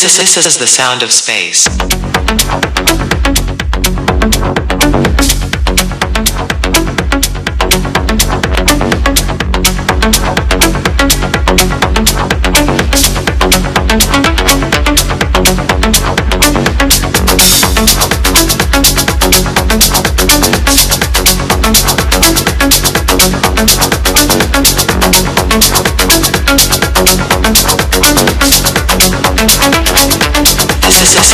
This is, this is the sound of space.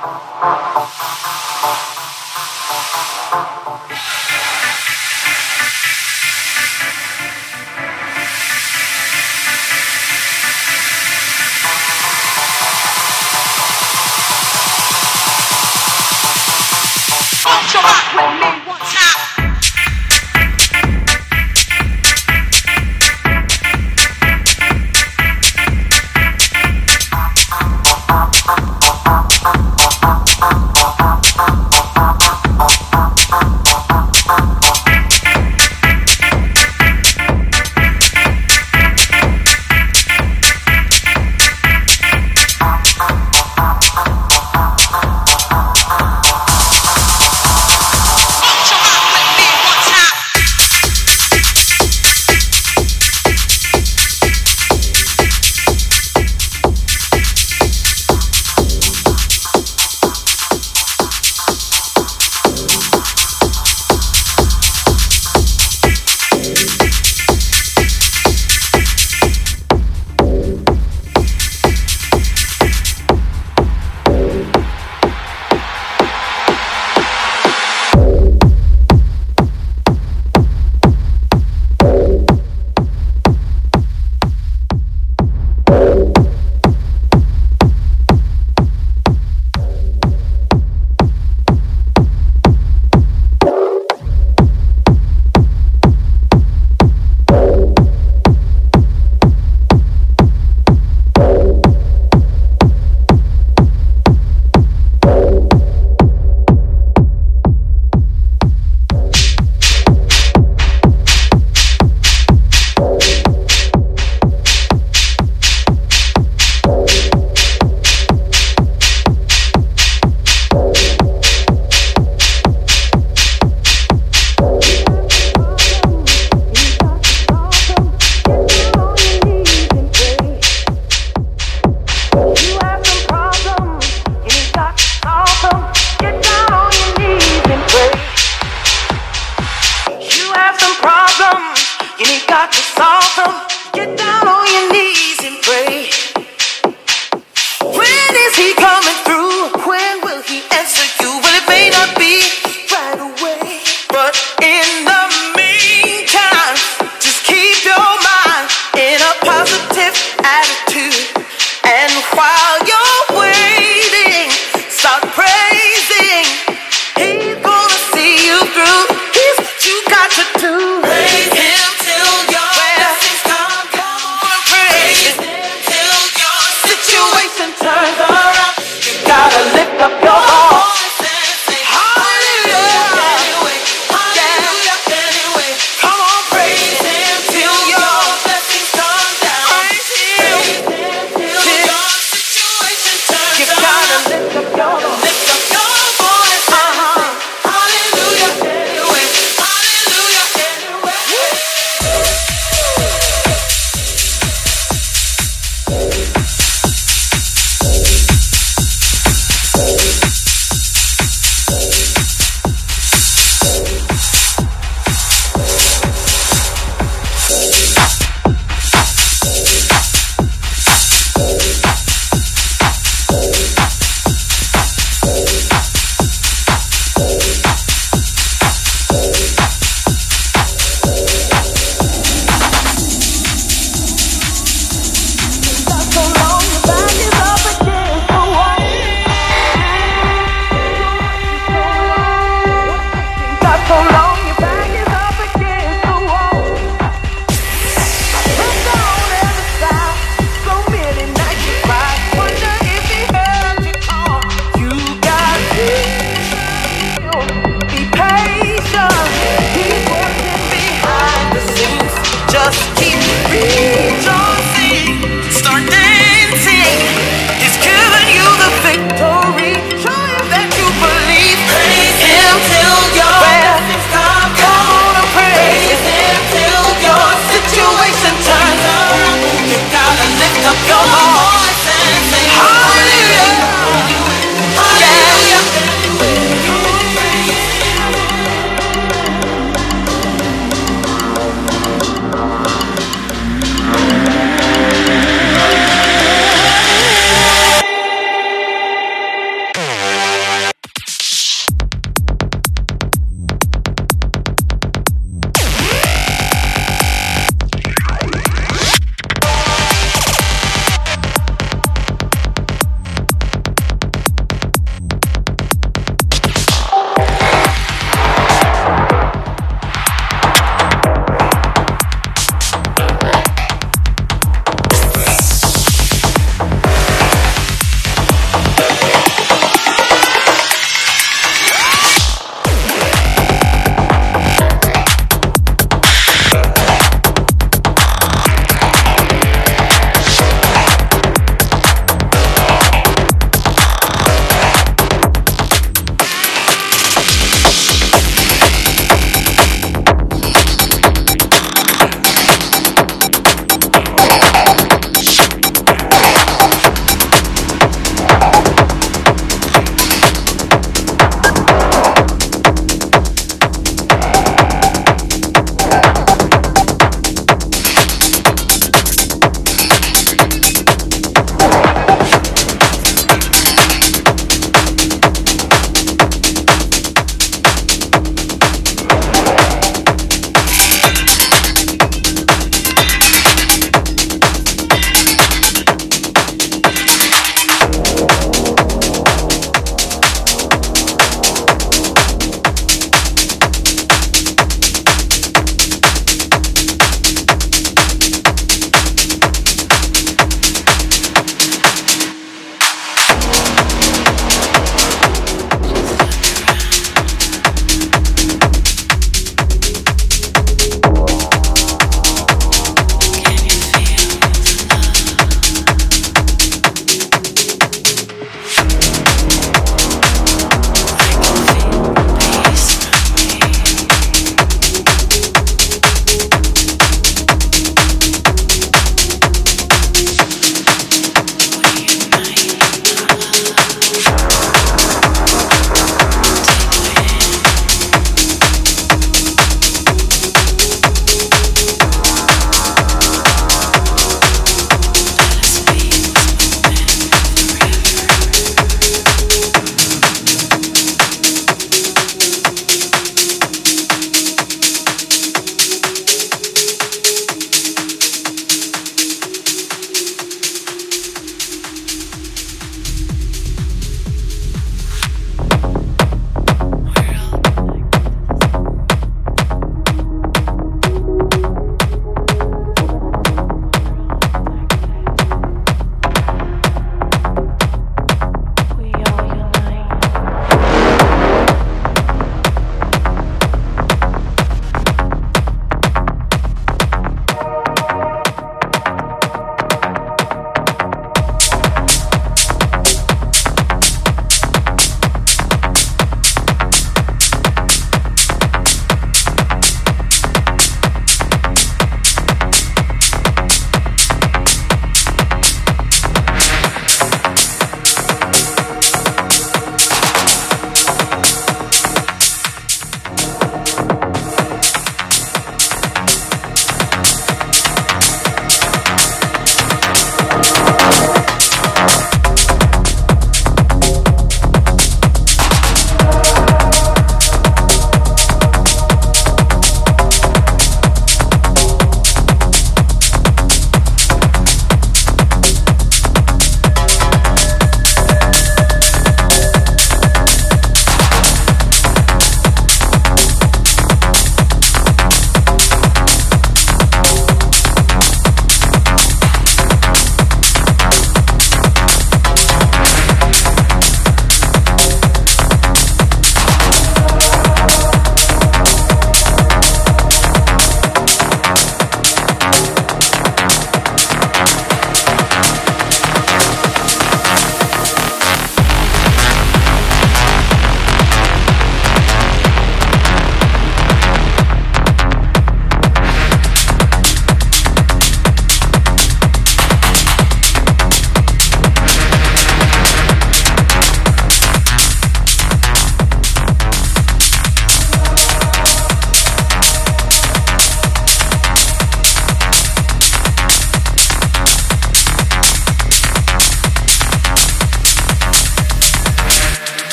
Thank you.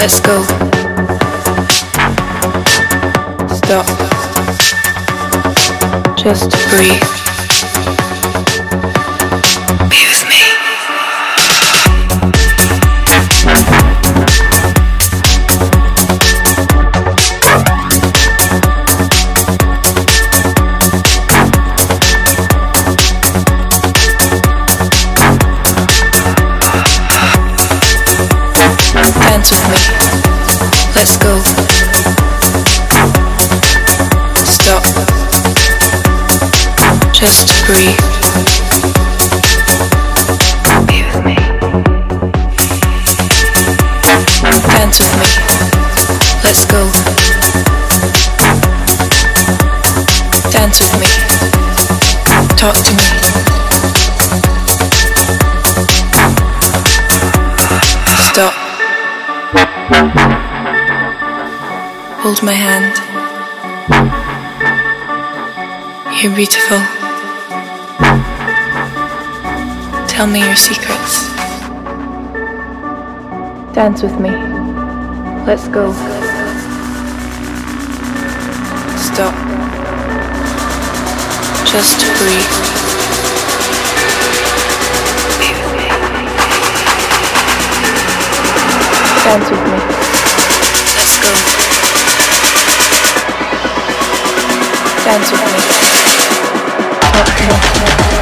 Let's go. Stop. Just breathe. With me. Just breathe. Be with me. Dance with me. Let's go. Dance with me. Talk to me. Stop. Hold my hand. You're beautiful. Tell me your secrets. Dance with me. Let's go. Stop. Just breathe. Dance with me. Let's go. Dance with me. To me.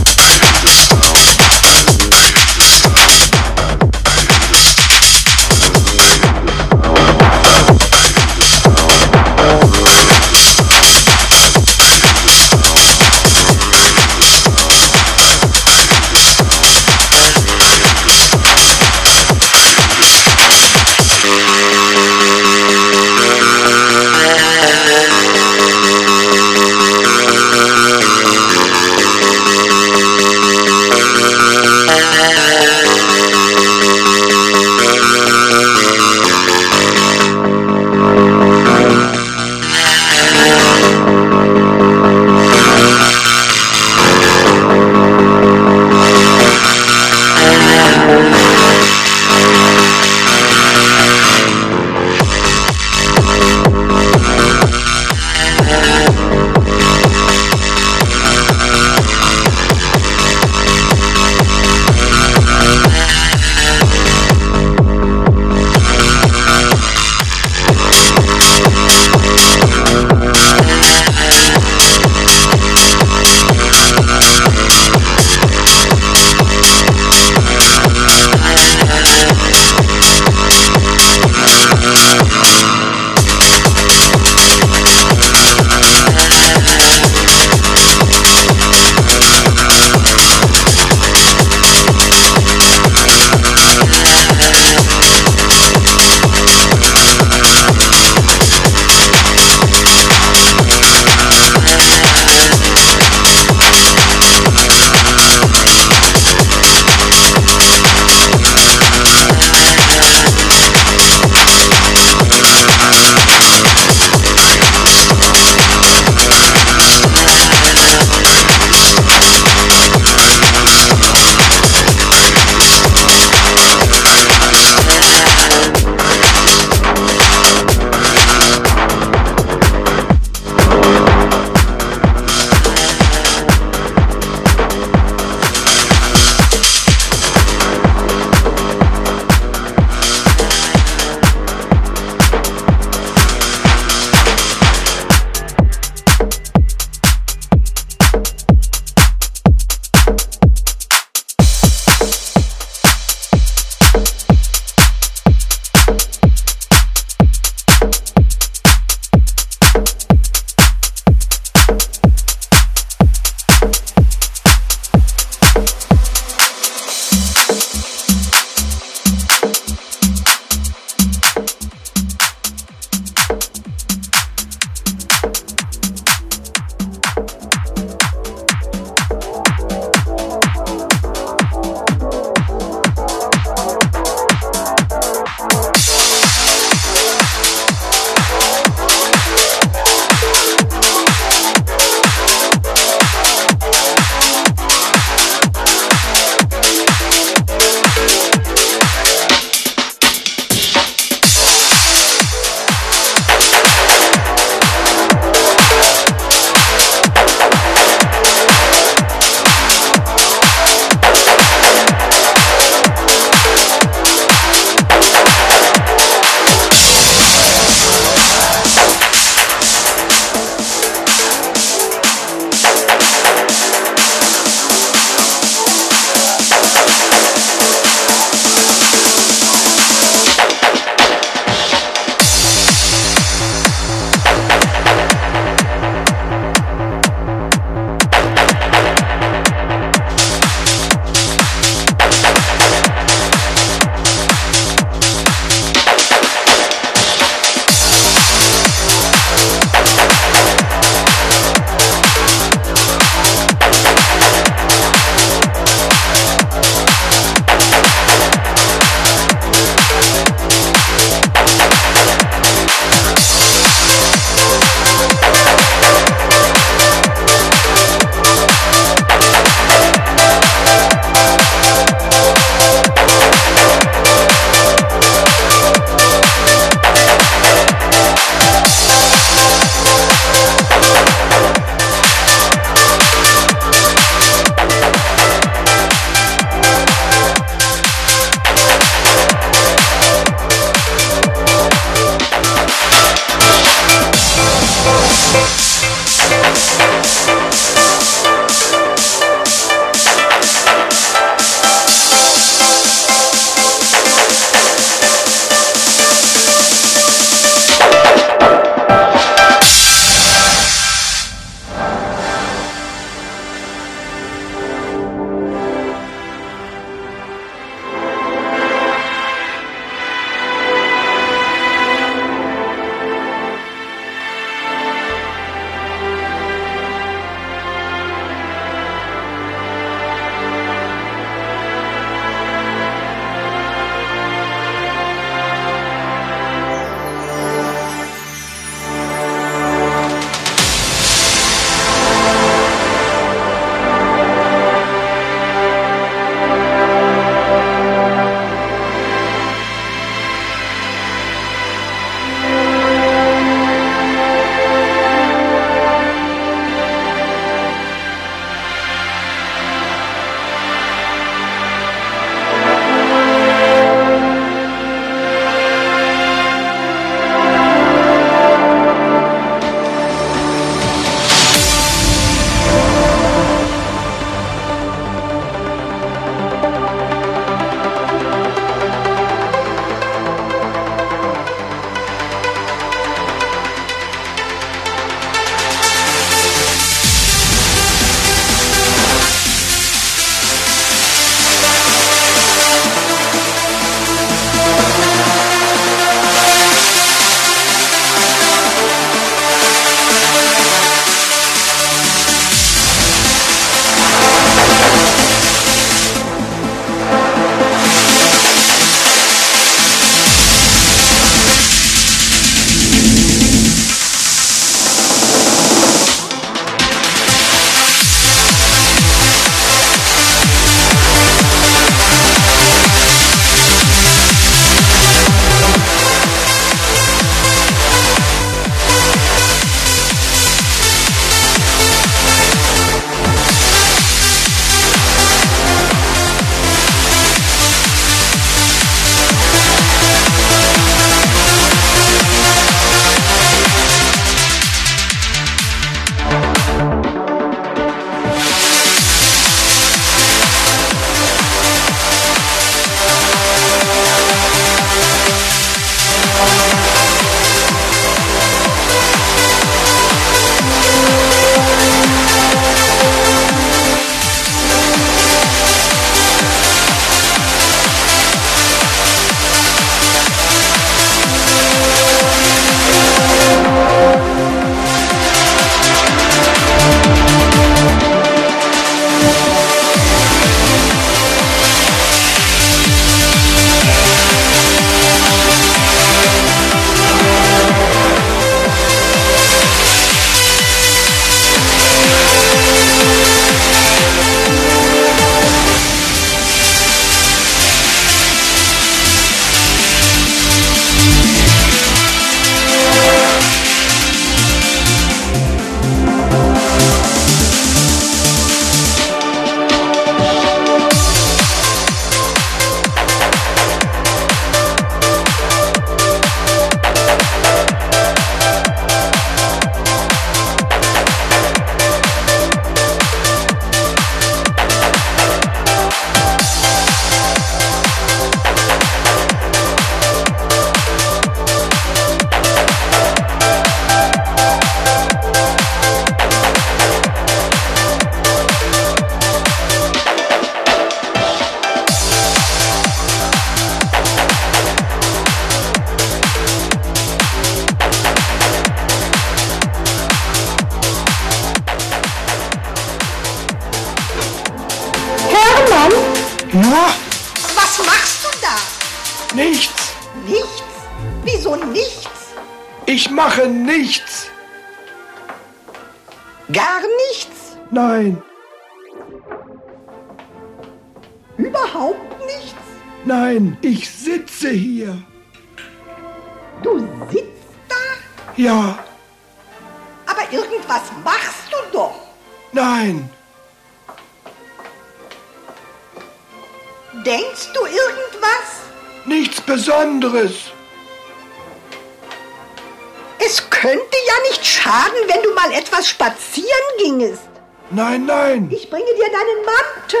Nein, nein, Ich bringe dir deinen Mantel.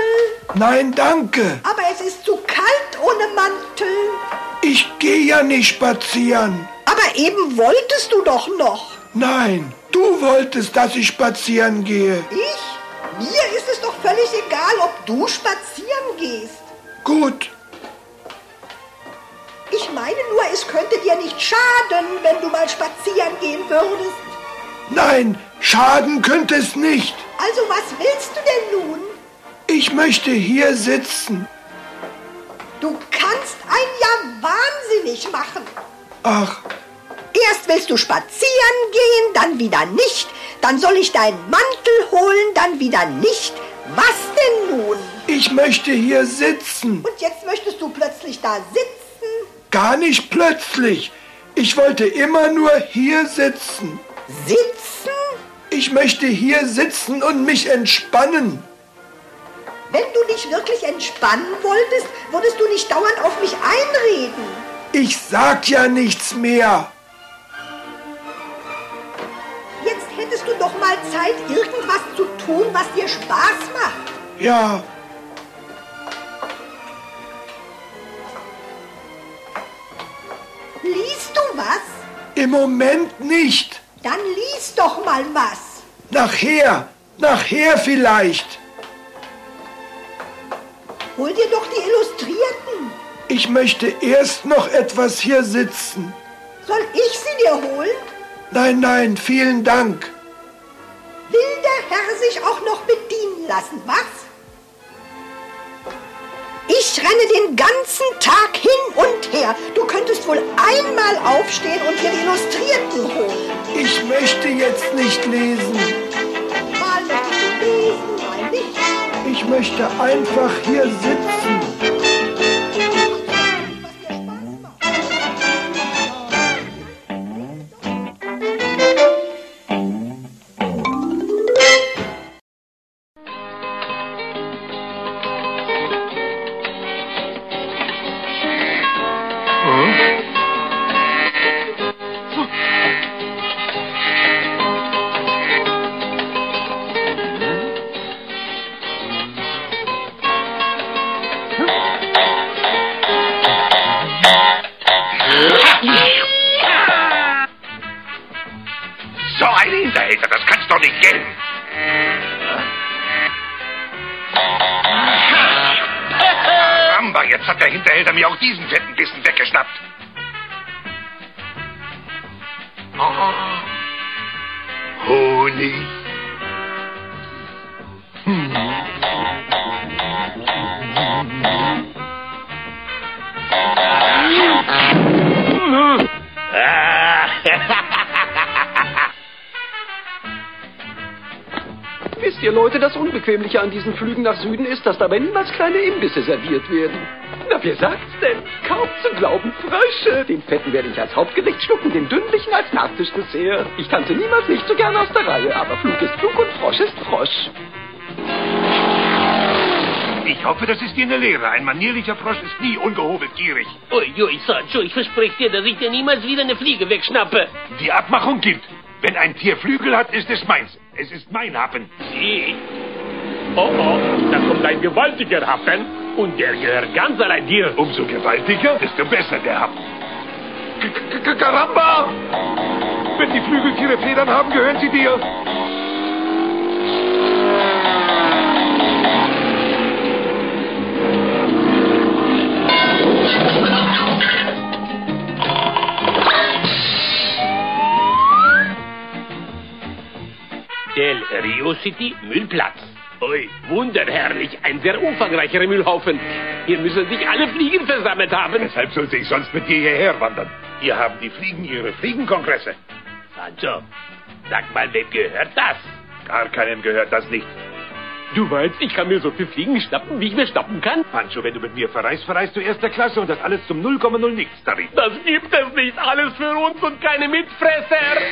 nein, danke. Aber es ist zu kalt ohne Mantel. Ich gehe ja nicht spazieren. Aber eben wolltest du doch noch. Nein, du wolltest, dass ich spazieren gehe. Ich? Mir ist es doch völlig egal, ob du spazieren gehst. Gut, Ich meine nur, es könnte dir nicht schaden, wenn du mal spazieren gehen würdest. nein, schaden könnte es nicht. Also was willst du denn nun? Ich möchte hier sitzen. Du kannst ein Jahr wahnsinnig machen. Ach, Erst willst du spazieren gehen, dann wieder nicht. Dann soll ich deinen Mantel holen, dann wieder nicht. Was denn nun? ich möchte hier sitzen. Und jetzt möchtest du plötzlich da sitzen? Gar nicht plötzlich. Ich wollte immer nur hier sitzen. Sitzen? Ich möchte hier sitzen und mich entspannen. Wenn du dich wirklich entspannen wolltest, würdest du nicht dauernd auf mich einreden. Ich sag ja nichts mehr. Jetzt hättest du doch mal Zeit, irgendwas zu tun, was dir Spaß macht. Ja, Liest du was? im Moment nicht. Dann lies doch mal was. Nachher, nachher vielleicht. Hol dir doch die Illustrierten. Ich möchte erst noch etwas hier sitzen. Soll ich sie dir holen? Nein, nein, vielen Dank. Will der Herr sich auch noch bedienen lassen, was? Ich renne den ganzen Tag hin und her. Du könntest wohl einmal aufstehen und dir die Illustrierten holen. Ich möchte jetzt nicht lesen. Mal möchtest du lesen, mal nicht. Ich möchte einfach hier sitzen. Unbequemliche an diesen Flügen nach Süden ist, dass dabei niemals kleine Imbisse serviert werden. Na, wer sagt's denn? Kaum zu glauben, Frösche. Den fetten werde ich als Hauptgericht schlucken, den dünnlichen als Nachtischdessert. Ich tanze niemals nicht so gern aus der Reihe, aber Flug ist Flug und Frosch ist Frosch. Ich hoffe, das ist dir eine Lehre. Ein manierlicher Frosch ist nie ungehobelt gierig. Ui, ui, Sancho, ich verspreche dir, dass ich dir niemals wieder eine Fliege wegschnappe. Die Abmachung gilt. Wenn ein Tier Flügel hat, ist es meins. Es ist mein Happen. Sie? Oh, oh, da kommt ein gewaltiger Happen und der gehört ganz allein dir. Umso gewaltiger, desto besser der Happen. K- Karamba! Wenn die Flügeltiere Federn haben, gehören sie dir. Del Rio City, Müllplatz. Ui, wunderherrlich. Ein sehr umfangreicher Müllhaufen. Hier müssen sich alle Fliegen versammelt haben. Weshalb sollte ich sonst mit dir hierher wandern? Hier haben die Fliegen ihre Fliegenkongresse. Sancho, sag mal, wem gehört das? Gar keinem gehört das nicht. Du meinst, ich kann mir so viel Fliegen schnappen, wie ich mir schnappen kann? Pancho, wenn du mit mir verreist, verreist du erster Klasse und das alles zum 0,0 nichts Tarif. Das gibt es nicht. Alles für uns und keine Mitfresser.